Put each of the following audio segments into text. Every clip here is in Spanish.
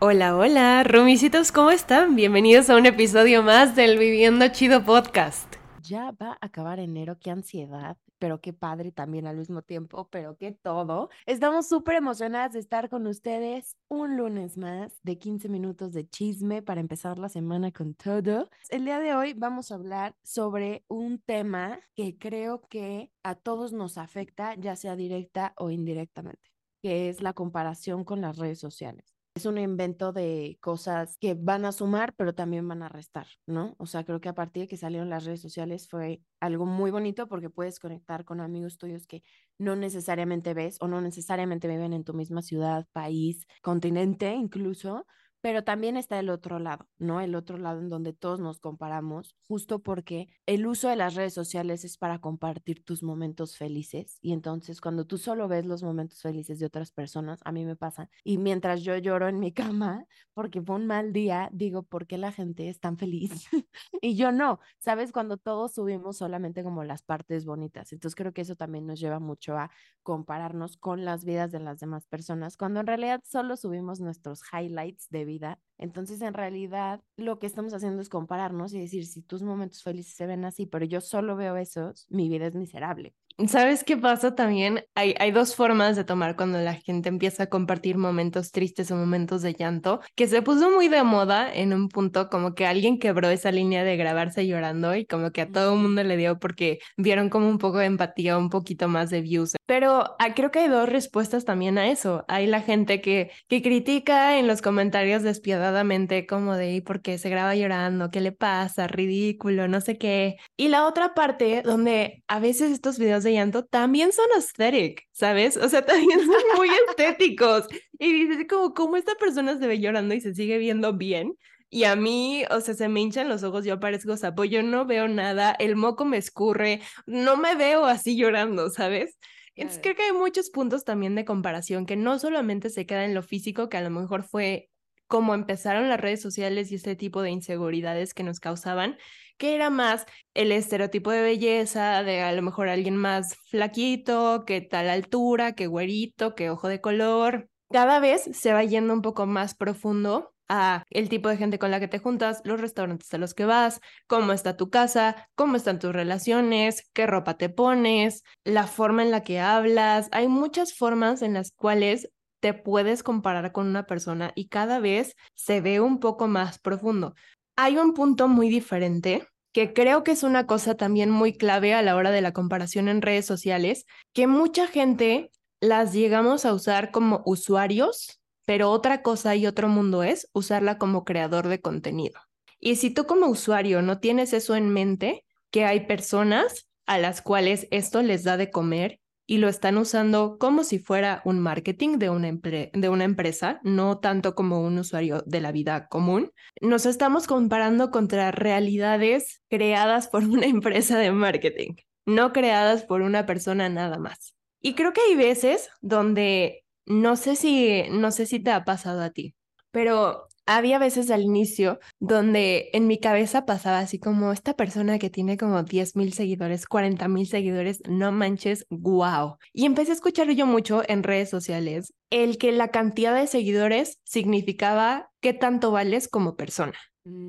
Hola, hola, rumisitos, ¿cómo están? Bienvenidos a un episodio más del Viviendo Chido Podcast. Ya va a acabar enero, qué ansiedad, pero qué padre también al mismo tiempo, pero qué todo. Estamos súper emocionadas de estar con ustedes un lunes más de 15 minutos de chisme para empezar la semana con todo. El día de hoy vamos a hablar sobre un tema que creo que a todos nos afecta, ya sea directa o indirectamente, que es la comparación con las redes sociales es un invento de cosas que van a sumar, pero también van a restar, ¿no? O sea, creo que a partir de que salieron las redes sociales fue algo muy bonito porque puedes conectar con amigos tuyos que no necesariamente ves o no necesariamente viven en tu misma ciudad, país, continente incluso, pero también está el otro lado, ¿no? El otro lado en donde todos nos comparamos, justo porque el uso de las redes sociales es para compartir tus momentos felices y entonces cuando tú solo ves los momentos felices de otras personas, a mí me pasa, y mientras yo lloro en mi cama porque fue un mal día, digo, ¿por qué la gente es tan feliz? y yo no, ¿sabes? Cuando todos subimos solamente como las partes bonitas, entonces creo que eso también nos lleva mucho a compararnos con las vidas de las demás personas, cuando en realidad solo subimos nuestros highlights de vida. Entonces, en realidad, lo que estamos haciendo es compararnos y decir, si tus momentos felices se ven así, pero yo solo veo esos, mi vida es miserable. ¿Sabes qué pasa también? Hay, hay dos formas de tomar cuando la gente empieza a compartir momentos tristes o momentos de llanto, que se puso muy de moda en un punto, como que alguien quebró esa línea de grabarse llorando y como que a todo el mundo le dio porque vieron como un poco de empatía, un poquito más de views. Pero ah, creo que hay dos respuestas también a eso. Hay la gente que, que critica en los comentarios despiadadamente como de ¿por qué se graba llorando? ¿Qué le pasa? Ridículo, no sé qué. Y la otra parte donde a veces estos videos llanto también son aesthetic, ¿sabes? O sea, también son muy estéticos. Y dices como, ¿cómo esta persona se ve llorando y se sigue viendo bien? Y a mí, o sea, se me hinchan los ojos, yo parezco sapo, yo no veo nada, el moco me escurre, no me veo así llorando, ¿sabes? Entonces creo que hay muchos puntos también de comparación que no solamente se queda en lo físico, que a lo mejor fue como empezaron las redes sociales y este tipo de inseguridades que nos causaban, que era más el estereotipo de belleza, de a lo mejor alguien más flaquito, que tal altura, que güerito, que ojo de color. Cada vez se va yendo un poco más profundo a el tipo de gente con la que te juntas, los restaurantes a los que vas, cómo está tu casa, cómo están tus relaciones, qué ropa te pones, la forma en la que hablas. Hay muchas formas en las cuales te puedes comparar con una persona y cada vez se ve un poco más profundo. Hay un punto muy diferente que creo que es una cosa también muy clave a la hora de la comparación en redes sociales, que mucha gente las llegamos a usar como usuarios, pero otra cosa y otro mundo es usarla como creador de contenido. Y si tú como usuario no tienes eso en mente, que hay personas a las cuales esto les da de comer y lo están usando como si fuera un marketing de una, de una empresa, no tanto como un usuario de la vida común. Nos estamos comparando contra realidades creadas por una empresa de marketing, no creadas por una persona nada más. Y creo que hay veces donde no sé si no sé si te ha pasado a ti, pero había veces al inicio donde en mi cabeza pasaba así como esta persona que tiene como 10 mil seguidores, 40 mil seguidores, no manches, wow. Y empecé a escuchar yo mucho en redes sociales el que la cantidad de seguidores significaba qué tanto vales como persona.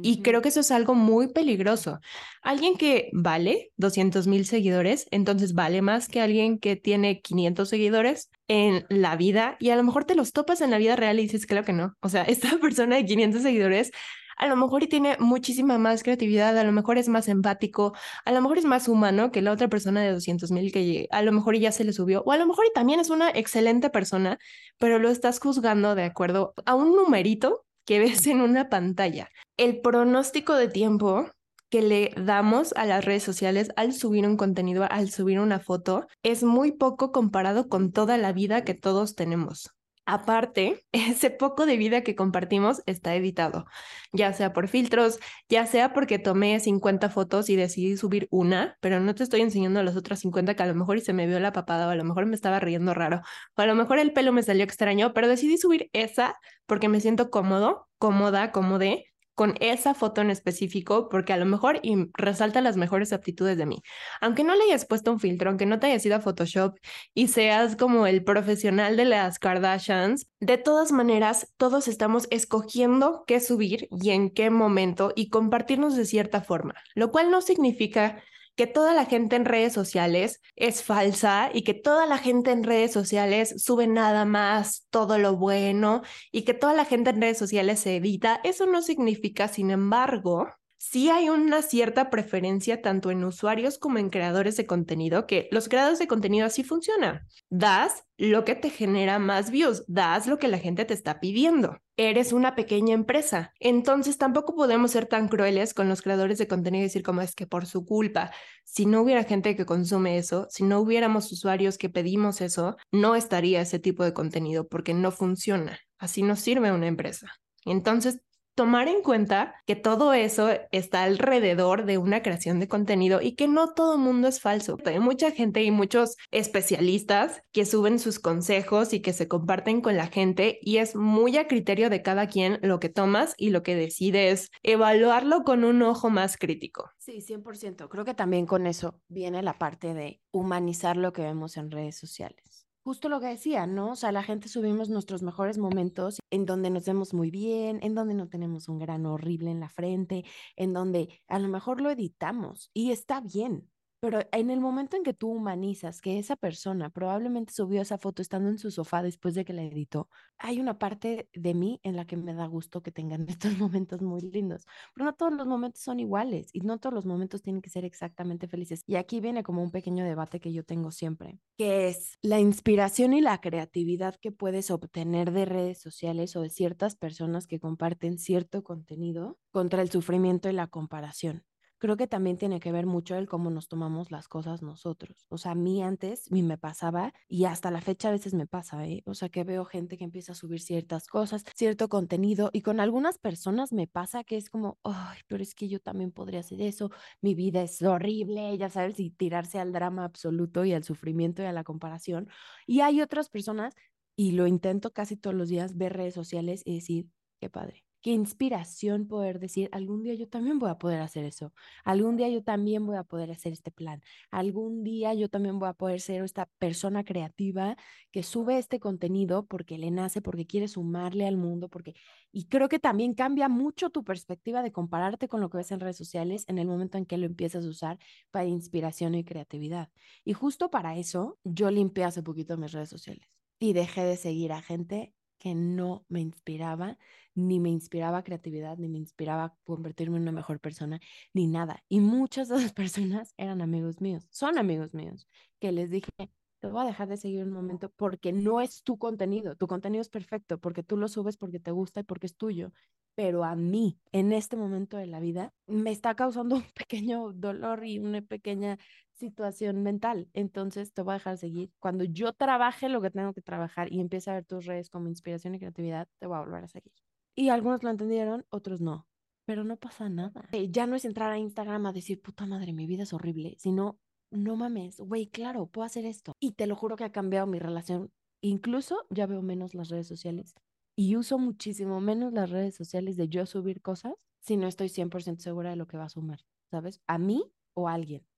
Y creo que eso es algo muy peligroso. Alguien que vale 200 mil seguidores, entonces vale más que alguien que tiene 500 seguidores en la vida y a lo mejor te los topas en la vida real y dices, claro que no. O sea, esta persona de 500 seguidores a lo mejor y tiene muchísima más creatividad, a lo mejor es más empático, a lo mejor es más humano que la otra persona de 200 mil que a lo mejor ya se le subió, o a lo mejor y también es una excelente persona, pero lo estás juzgando de acuerdo a un numerito que ves en una pantalla. El pronóstico de tiempo que le damos a las redes sociales al subir un contenido, al subir una foto, es muy poco comparado con toda la vida que todos tenemos. Aparte, ese poco de vida que compartimos está editado, ya sea por filtros, ya sea porque tomé 50 fotos y decidí subir una, pero no te estoy enseñando las otras 50 que a lo mejor y se me vio la papada o a lo mejor me estaba riendo raro o a lo mejor el pelo me salió extraño, pero decidí subir esa porque me siento cómodo, cómoda, cómode con esa foto en específico porque a lo mejor resalta las mejores aptitudes de mí. Aunque no le hayas puesto un filtro, aunque no te hayas ido a Photoshop y seas como el profesional de las Kardashians, de todas maneras, todos estamos escogiendo qué subir y en qué momento y compartirnos de cierta forma, lo cual no significa que toda la gente en redes sociales es falsa y que toda la gente en redes sociales sube nada más todo lo bueno y que toda la gente en redes sociales se edita, eso no significa, sin embargo, sí hay una cierta preferencia tanto en usuarios como en creadores de contenido, que los creadores de contenido así funcionan. Das lo que te genera más views, das lo que la gente te está pidiendo. Eres una pequeña empresa, entonces tampoco podemos ser tan crueles con los creadores de contenido y decir como es que por su culpa, si no hubiera gente que consume eso, si no hubiéramos usuarios que pedimos eso, no estaría ese tipo de contenido porque no funciona. Así no sirve una empresa. Entonces, tomar en cuenta que todo eso está alrededor de una creación de contenido y que no todo mundo es falso. Hay mucha gente y muchos especialistas que suben sus consejos y que se comparten con la gente y es muy a criterio de cada quien lo que tomas y lo que decides evaluarlo con un ojo más crítico. Sí, 100%. Creo que también con eso viene la parte de humanizar lo que vemos en redes sociales justo lo que decía, ¿no? O sea, la gente subimos nuestros mejores momentos en donde nos vemos muy bien, en donde no tenemos un grano horrible en la frente, en donde a lo mejor lo editamos y está bien. Pero en el momento en que tú humanizas que esa persona probablemente subió esa foto estando en su sofá después de que la editó, hay una parte de mí en la que me da gusto que tengan estos momentos muy lindos. Pero no todos los momentos son iguales y no todos los momentos tienen que ser exactamente felices. Y aquí viene como un pequeño debate que yo tengo siempre, que es la inspiración y la creatividad que puedes obtener de redes sociales o de ciertas personas que comparten cierto contenido contra el sufrimiento y la comparación creo que también tiene que ver mucho el cómo nos tomamos las cosas nosotros. O sea, a mí antes me pasaba y hasta la fecha a veces me pasa, ¿eh? O sea, que veo gente que empieza a subir ciertas cosas, cierto contenido y con algunas personas me pasa que es como, ay, pero es que yo también podría hacer eso, mi vida es horrible, ya sabes, y tirarse al drama absoluto y al sufrimiento y a la comparación. Y hay otras personas, y lo intento casi todos los días, ver redes sociales y decir, qué padre qué inspiración poder decir, algún día yo también voy a poder hacer eso, algún día yo también voy a poder hacer este plan, algún día yo también voy a poder ser esta persona creativa que sube este contenido porque le nace, porque quiere sumarle al mundo, porque... Y creo que también cambia mucho tu perspectiva de compararte con lo que ves en redes sociales en el momento en que lo empiezas a usar para inspiración y creatividad. Y justo para eso yo limpié hace poquito mis redes sociales y dejé de seguir a gente que no me inspiraba, ni me inspiraba creatividad, ni me inspiraba convertirme en una mejor persona, ni nada. Y muchas de esas personas eran amigos míos, son amigos míos, que les dije, te voy a dejar de seguir un momento porque no es tu contenido, tu contenido es perfecto, porque tú lo subes porque te gusta y porque es tuyo, pero a mí, en este momento de la vida, me está causando un pequeño dolor y una pequeña situación mental. Entonces te voy a dejar seguir. Cuando yo trabaje lo que tengo que trabajar y empiece a ver tus redes como inspiración y creatividad, te voy a volver a seguir. Y algunos lo entendieron, otros no. Pero no pasa nada. Eh, ya no es entrar a Instagram a decir, puta madre, mi vida es horrible, sino, no mames, güey, claro, puedo hacer esto. Y te lo juro que ha cambiado mi relación. Incluso ya veo menos las redes sociales y uso muchísimo menos las redes sociales de yo subir cosas si no estoy 100% segura de lo que va a sumar, ¿sabes? A mí o a alguien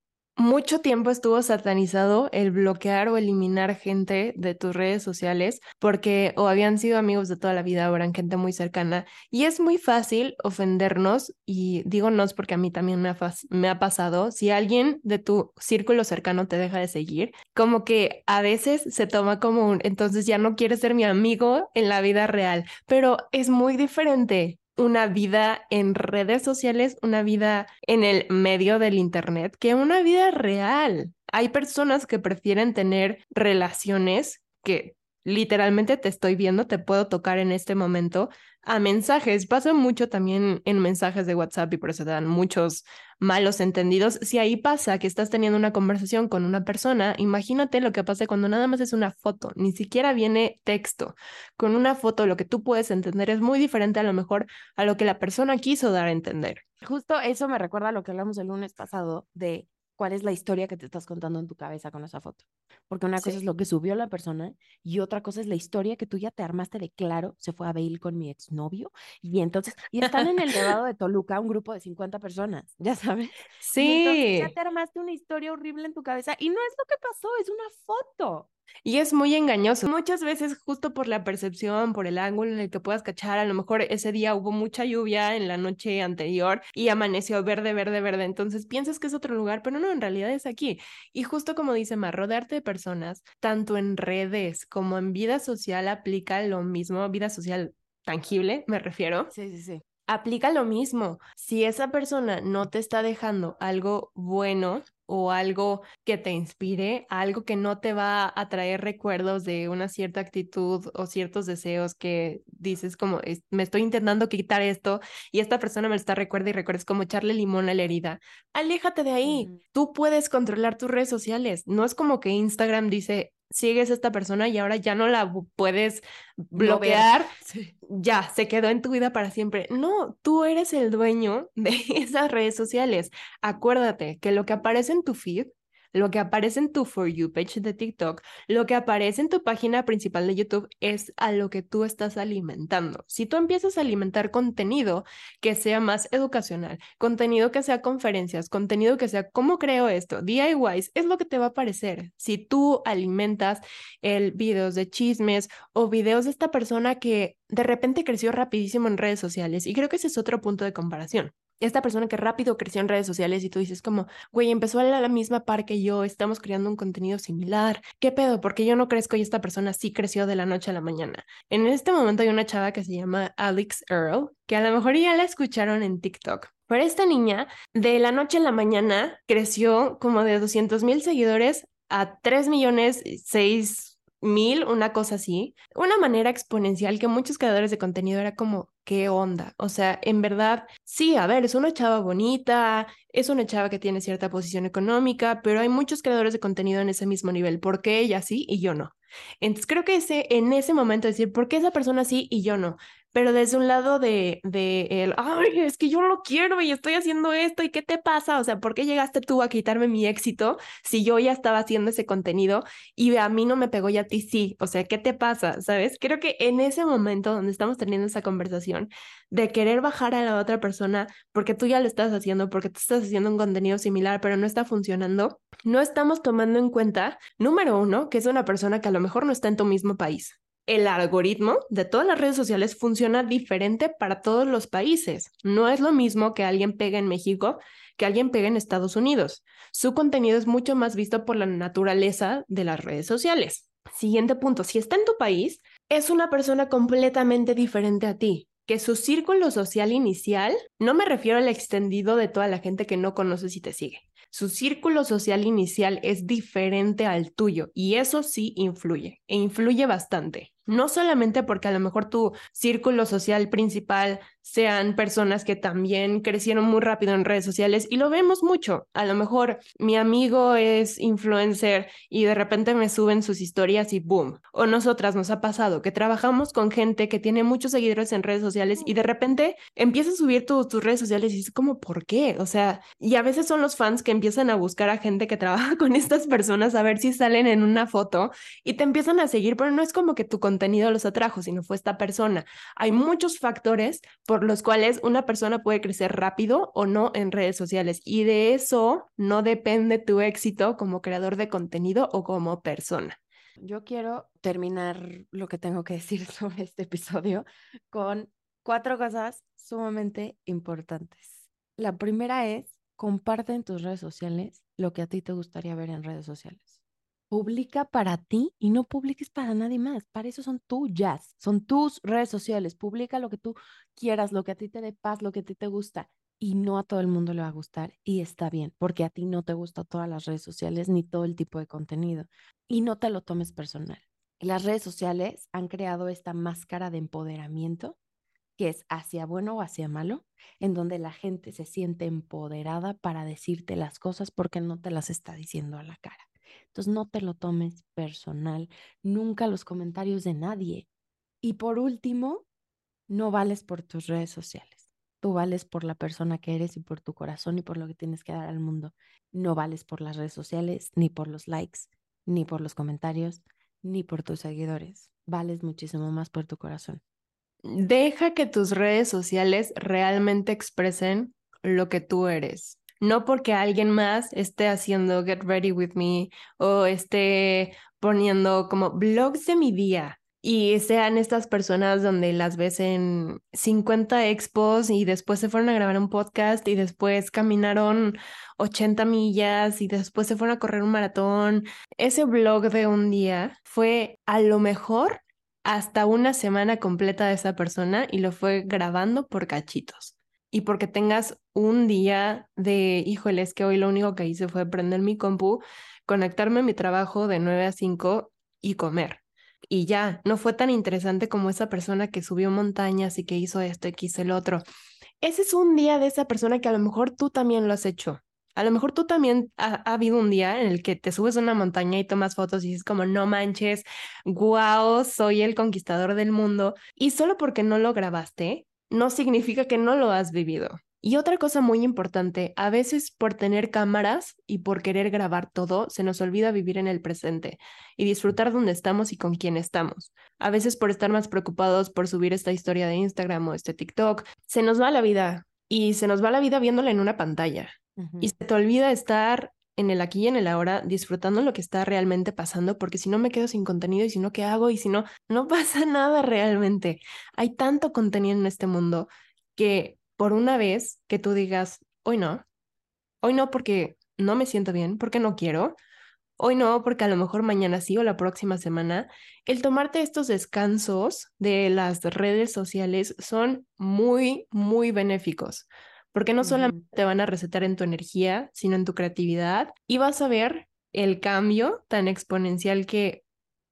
mucho tiempo estuvo satanizado el bloquear o eliminar gente de tus redes sociales porque o habían sido amigos de toda la vida o eran gente muy cercana y es muy fácil ofendernos y digo nos porque a mí también me ha, me ha pasado si alguien de tu círculo cercano te deja de seguir como que a veces se toma como un entonces ya no quieres ser mi amigo en la vida real pero es muy diferente una vida en redes sociales, una vida en el medio del Internet, que una vida real. Hay personas que prefieren tener relaciones que literalmente te estoy viendo, te puedo tocar en este momento, a mensajes. Pasa mucho también en mensajes de WhatsApp y por eso te dan muchos malos entendidos. Si ahí pasa que estás teniendo una conversación con una persona, imagínate lo que pasa cuando nada más es una foto, ni siquiera viene texto. Con una foto lo que tú puedes entender es muy diferente a lo mejor a lo que la persona quiso dar a entender. Justo eso me recuerda a lo que hablamos el lunes pasado de cuál es la historia que te estás contando en tu cabeza con esa foto. Porque una cosa Sí. es lo que subió la persona y otra cosa es la historia que tú ya te armaste de claro, se fue a Bail con mi exnovio y entonces, y están en el Nevado de Toluca, un grupo de 50 personas, ya sabes. Y entonces ya Sí, te armaste una historia horrible en tu cabeza y no es lo que pasó, es una foto. Y es muy engañoso. Muchas veces justo por la percepción, por el ángulo en el que puedas cachar, a lo mejor ese día hubo mucha lluvia en la noche anterior y amaneció verde, verde, verde. Entonces piensas que es otro lugar, pero no, en realidad es aquí. Y justo como dice Mar, rodearte de personas, tanto en redes como en vida social, aplica lo mismo, vida social tangible, me refiero. Sí, sí, sí. aplica lo mismo. Si esa persona no te está dejando algo bueno o algo que te inspire, algo que no te va a traer recuerdos de una cierta actitud o ciertos deseos que dices como, "Es- me estoy intentando quitar esto y esta persona me lo está recuerda y recuerda, es como echarle limón a la herida. Aléjate de ahí. Tú puedes controlar tus redes sociales. No es como que Instagram dice, sigues a esta persona y ahora ya no la puedes bloquear Sí. ya, se quedó en tu vida para siempre. No, tú eres el dueño de esas redes sociales. Acuérdate que lo que aparece en tu feed, lo que aparece en tu For You page de TikTok, lo que aparece en tu página principal de YouTube es a lo que tú estás alimentando. Si tú empiezas a alimentar contenido que sea más educacional, contenido que sea conferencias, contenido que sea cómo creo esto, DIYs, es lo que te va a aparecer. Si tú alimentas el videos de chismes o videos de esta persona que de repente creció rapidísimo en redes sociales. Y creo que ese es otro punto de comparación. Esta persona que rápido creció en redes sociales y tú dices como, güey, empezó a la, misma par que yo, estamos creando un contenido similar. ¿Qué pedo? Porque yo no crezco y esta persona sí creció de la noche a la mañana. En este momento hay una chava que se llama Alex Earl, que a lo mejor ya la escucharon en TikTok. Pero esta niña de la noche a la mañana creció como de 200 mil seguidores a 3 millones 6 mil, una cosa así, una manera exponencial que muchos creadores de contenido era como, ¿qué onda? O sea, en verdad, sí, a ver, es una chava bonita, es una chava que tiene cierta posición económica, pero hay muchos creadores de contenido en ese mismo nivel. ¿Por qué ella sí y yo no? Entonces creo que ese, en ese momento decir, ¿por qué esa persona sí y yo no? Pero desde un lado de, de el, ay, es que yo lo quiero y estoy haciendo esto y ¿qué te pasa? O sea, ¿por qué llegaste tú a quitarme mi éxito si yo ya estaba haciendo ese contenido y a mí no me pegó y a ti sí? O sea, ¿qué te pasa? ¿Sabes? Creo que en ese momento donde estamos teniendo esa conversación de querer bajar a la otra persona porque tú ya lo estás haciendo, porque tú estás haciendo un contenido similar, pero no está funcionando, no estamos tomando en cuenta, número uno, que es una persona que a lo mejor no está en tu mismo país el algoritmo de todas las redes sociales funciona diferente para todos los países. No es lo mismo que alguien pegue en México que alguien pegue en Estados Unidos. Su contenido es mucho más visto por la naturaleza de las redes sociales. Siguiente punto, si está en tu país, es una persona completamente diferente a ti que su círculo social inicial, no me refiero al extendido de toda la gente que no conoces y te sigue, su círculo social inicial es diferente al tuyo y eso sí influye e influye bastante. No solamente porque a lo mejor tu círculo social principal sean personas que también crecieron muy rápido en redes sociales y lo vemos mucho. A lo mejor mi amigo es influencer y de repente me suben sus historias y boom. O nosotras nos ha pasado que trabajamos con gente que tiene muchos seguidores en redes sociales y de repente empieza a subir tu, tus redes sociales y es como, ¿por qué? O sea, y a veces son los fans que empiezan a buscar a gente que trabaja con estas personas a ver si salen en una foto y te empiezan a seguir, pero no es como que tu contenido los atrajo, sino fue esta persona. Hay muchos factores por los cuales una persona puede crecer rápido o no en redes sociales y de eso no depende tu éxito como creador de contenido o como persona. Yo quiero terminar lo que tengo que decir sobre este episodio con cuatro cosas sumamente importantes. La primera es, comparte en tus redes sociales lo que a ti te gustaría ver en redes sociales. Publica para ti y no publiques para nadie más. Para eso son tuyas, son tus redes sociales. Publica lo que tú quieras, lo que a ti te dé paz, lo que a ti te gusta. Y no a todo el mundo le va a gustar y está bien, porque a ti no te gustan todas las redes sociales ni todo el tipo de contenido. Y no te lo tomes personal. Las redes sociales han creado esta máscara de empoderamiento que es hacia bueno o hacia malo, en donde la gente se siente empoderada para decirte las cosas porque no te las está diciendo a la cara. Entonces no te lo tomes personal, nunca los comentarios de nadie. Y por último, no vales por tus redes sociales. Tú vales por la persona que eres y por tu corazón y por lo que tienes que dar al mundo. No vales por las redes sociales, ni por los likes, ni por los comentarios, ni por tus seguidores. Vales muchísimo más por tu corazón. Deja que tus redes sociales realmente expresen lo que tú eres. No porque alguien más esté haciendo Get Ready with Me o esté poniendo como blogs de mi día y sean estas personas donde las ves en 50 expos y después se fueron a grabar un podcast y después caminaron 80 millas y después se fueron a correr un maratón. Ese blog de un día fue a lo mejor hasta una semana completa de esa persona y lo fue grabando por cachitos. Y porque tengas un día de, híjole, es que hoy lo único que hice fue prender mi compu, conectarme a mi trabajo de 9 a 5 y comer y ya, no fue tan interesante como esa persona que subió montañas y que hizo esto y que hizo el otro. Ese es un día de esa persona que a lo mejor tú también lo has hecho. A lo mejor tú también ha, habido un día en el que te subes a una montaña y tomas fotos y dices como no manches, wow, soy el conquistador del mundo. Y solo porque no lo grabaste, no significa que no lo has vivido. Y otra cosa muy importante, a veces por tener cámaras y por querer grabar todo, se nos olvida vivir en el presente y disfrutar donde estamos y con quién estamos. A veces por estar más preocupados por subir esta historia de Instagram o este TikTok, se nos va la vida y se nos va la vida viéndola en una pantalla. Y se te olvida estar en el aquí y en el ahora, disfrutando lo que está realmente pasando, porque si no me quedo sin contenido y si no, ¿qué hago? Y si no, no pasa nada realmente. Hay tanto contenido en este mundo que por una vez que tú digas, hoy no, hoy no porque no me siento bien, porque no quiero, hoy no porque a lo mejor mañana sí o la próxima semana, el tomarte estos descansos de las redes sociales son muy, muy benéficos, porque no solamente te van a recetar en tu energía, sino en tu creatividad y vas a ver el cambio tan exponencial que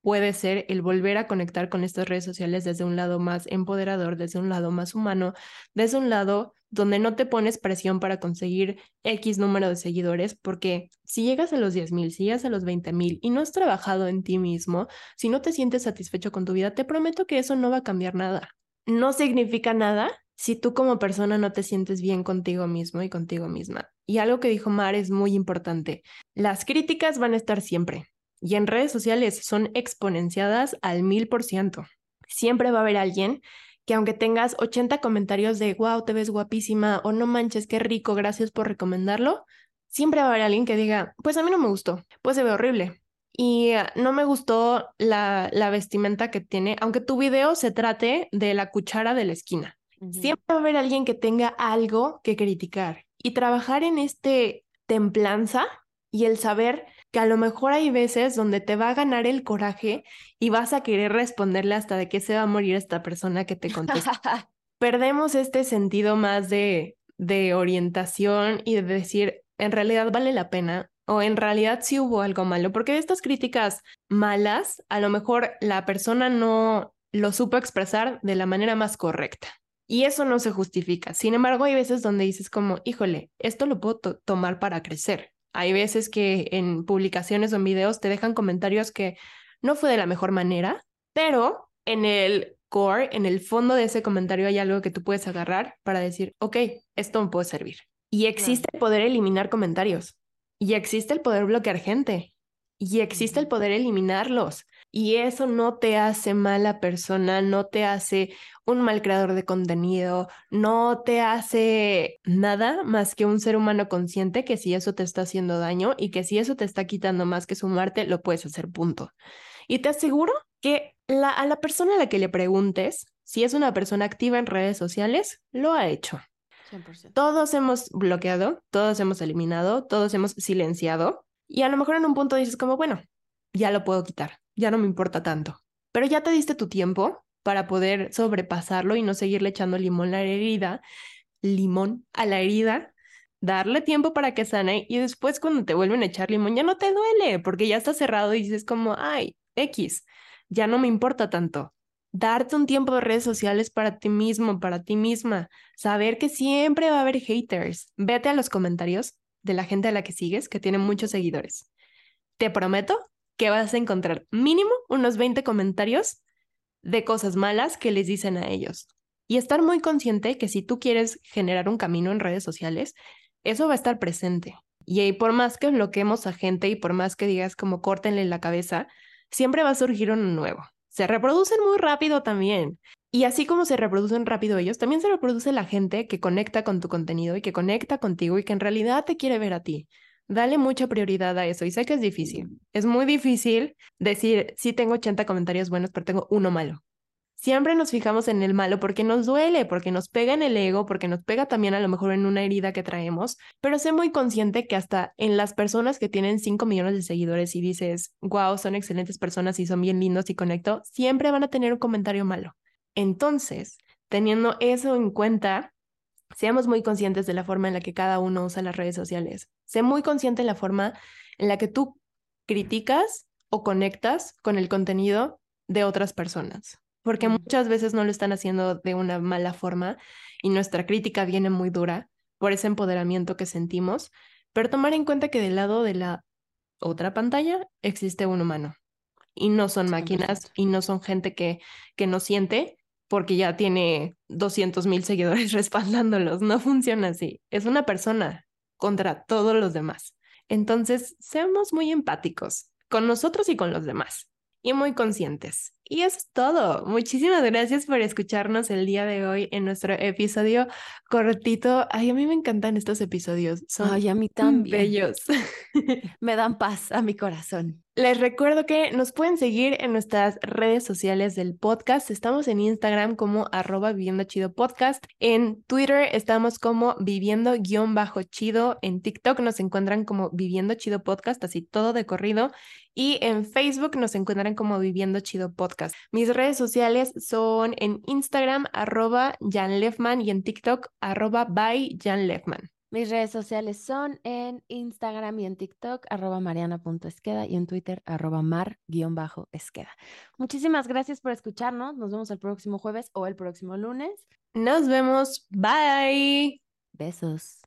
puede ser el volver a conectar con estas redes sociales desde un lado más empoderador, desde un lado más humano, desde un lado donde no te pones presión para conseguir X número de seguidores, porque si llegas a los 10 mil, si llegas a los 20 mil y no has trabajado en ti mismo, si no te sientes satisfecho con tu vida, te prometo que eso no va a cambiar nada. No significa nada si tú como persona no te sientes bien contigo mismo y contigo misma. Y algo que dijo Mar es muy importante. Las críticas van a estar siempre y en redes sociales son exponenciadas al mil por ciento. Siempre va a haber alguien que aunque tengas 80 comentarios de wow, te ves guapísima o no manches, qué rico, gracias por recomendarlo, siempre va a haber alguien que diga, pues a mí no me gustó, pues se ve horrible. Y ah, no me gustó la, la vestimenta que tiene, aunque tu video se trate de la cuchara de la esquina. Siempre va a haber alguien que tenga algo que criticar. Y trabajar en este templanza y el saber que a lo mejor hay veces donde te va a ganar el coraje y vas a querer responderle hasta de qué se va a morir esta persona que te contesta. Perdemos este sentido más de, de orientación y de decir, en realidad vale la pena o en realidad sí hubo algo malo, porque de estas críticas malas, a lo mejor la persona no lo supo expresar de la manera más correcta. Y eso no se justifica. Sin embargo, hay veces donde dices como, híjole, esto lo puedo tomar para crecer. Hay veces que en publicaciones o en videos te dejan comentarios que no fue de la mejor manera, pero en el core, en el fondo de ese comentario hay algo que tú puedes agarrar para decir, ok, esto me puede servir. Y existe el poder eliminar comentarios. Y existe el poder bloquear gente. Y existe el poder eliminarlos. Y eso no te hace mala persona, no te hace un mal creador de contenido, no te hace nada más que un ser humano consciente que si eso te está haciendo daño y que si eso te está quitando más que sumarte, lo puedes hacer punto. Y te aseguro que a la persona a la que le preguntes si es una persona activa en redes sociales, lo ha hecho. Todos hemos bloqueado, todos hemos eliminado, todos hemos silenciado y a lo mejor en un punto dices como, bueno, ya lo puedo quitar ya no me importa tanto. Pero ya te diste tu tiempo para poder sobrepasarlo y no seguirle echando limón a la herida, limón a la herida, darle tiempo para que sane y después cuando te vuelven a echar limón ya no te duele porque ya está cerrado y dices como, ay, X, ya no me importa tanto. Darte un tiempo de redes sociales para ti mismo, para ti misma, saber que siempre va a haber haters. Vete a los comentarios de la gente a la que sigues que tiene muchos seguidores. Te prometo que vas a encontrar mínimo unos 20 comentarios de cosas malas que les dicen a ellos. Y estar muy consciente que si tú quieres generar un camino en redes sociales, eso va a estar presente. Y por más que bloqueemos a gente y por más que digas como córtenle la cabeza, siempre va a surgir uno nuevo. Se reproducen muy rápido también. Y así como se reproducen rápido ellos, también se reproduce la gente que conecta con tu contenido y que conecta contigo y que en realidad te quiere ver a ti. Dale mucha prioridad a eso y sé que es difícil. Es muy difícil decir, sí tengo 80 comentarios buenos, pero tengo uno malo. Siempre nos fijamos en el malo porque nos duele, porque nos pega en el ego, porque nos pega también a lo mejor en una herida que traemos, pero sé muy consciente que hasta en las personas que tienen 5 millones de seguidores y dices, wow, son excelentes personas y son bien lindos y conecto, siempre van a tener un comentario malo. Entonces, teniendo eso en cuenta, seamos muy conscientes de la forma en la que cada uno usa las redes sociales. Sé muy consciente de la forma en la que tú criticas o conectas con el contenido de otras personas, porque muchas veces no lo están haciendo de una mala forma y nuestra crítica viene muy dura por ese empoderamiento que sentimos, pero tomar en cuenta que del lado de la otra pantalla existe un humano y no son máquinas y no son gente que, que no siente porque ya tiene 200 mil seguidores respaldándolos. No funciona así. Es una persona contra todos los demás. Entonces, seamos muy empáticos con nosotros y con los demás y muy conscientes. Y eso es todo. Muchísimas gracias por escucharnos el día de hoy en nuestro episodio cortito. Ay, a mí me encantan estos episodios. Son Ay, a mí también. bellos. me dan paz a mi corazón. Les recuerdo que nos pueden seguir en nuestras redes sociales del podcast. Estamos en Instagram como arroba viviendo chido podcast. En Twitter estamos como viviendo guion bajo chido. En TikTok nos encuentran como viviendo chido podcast, así todo de corrido. Y en Facebook nos encuentran como viviendo chido podcast. Mis redes sociales son en Instagram arroba Jan Lefman y en TikTok arroba by Jan Lefman. Mis redes sociales son en Instagram y en TikTok, arroba mariana.esqueda y en Twitter, arroba mar-esqueda. Muchísimas gracias por escucharnos. Nos vemos el próximo jueves o el próximo lunes. Nos vemos. Bye. Besos.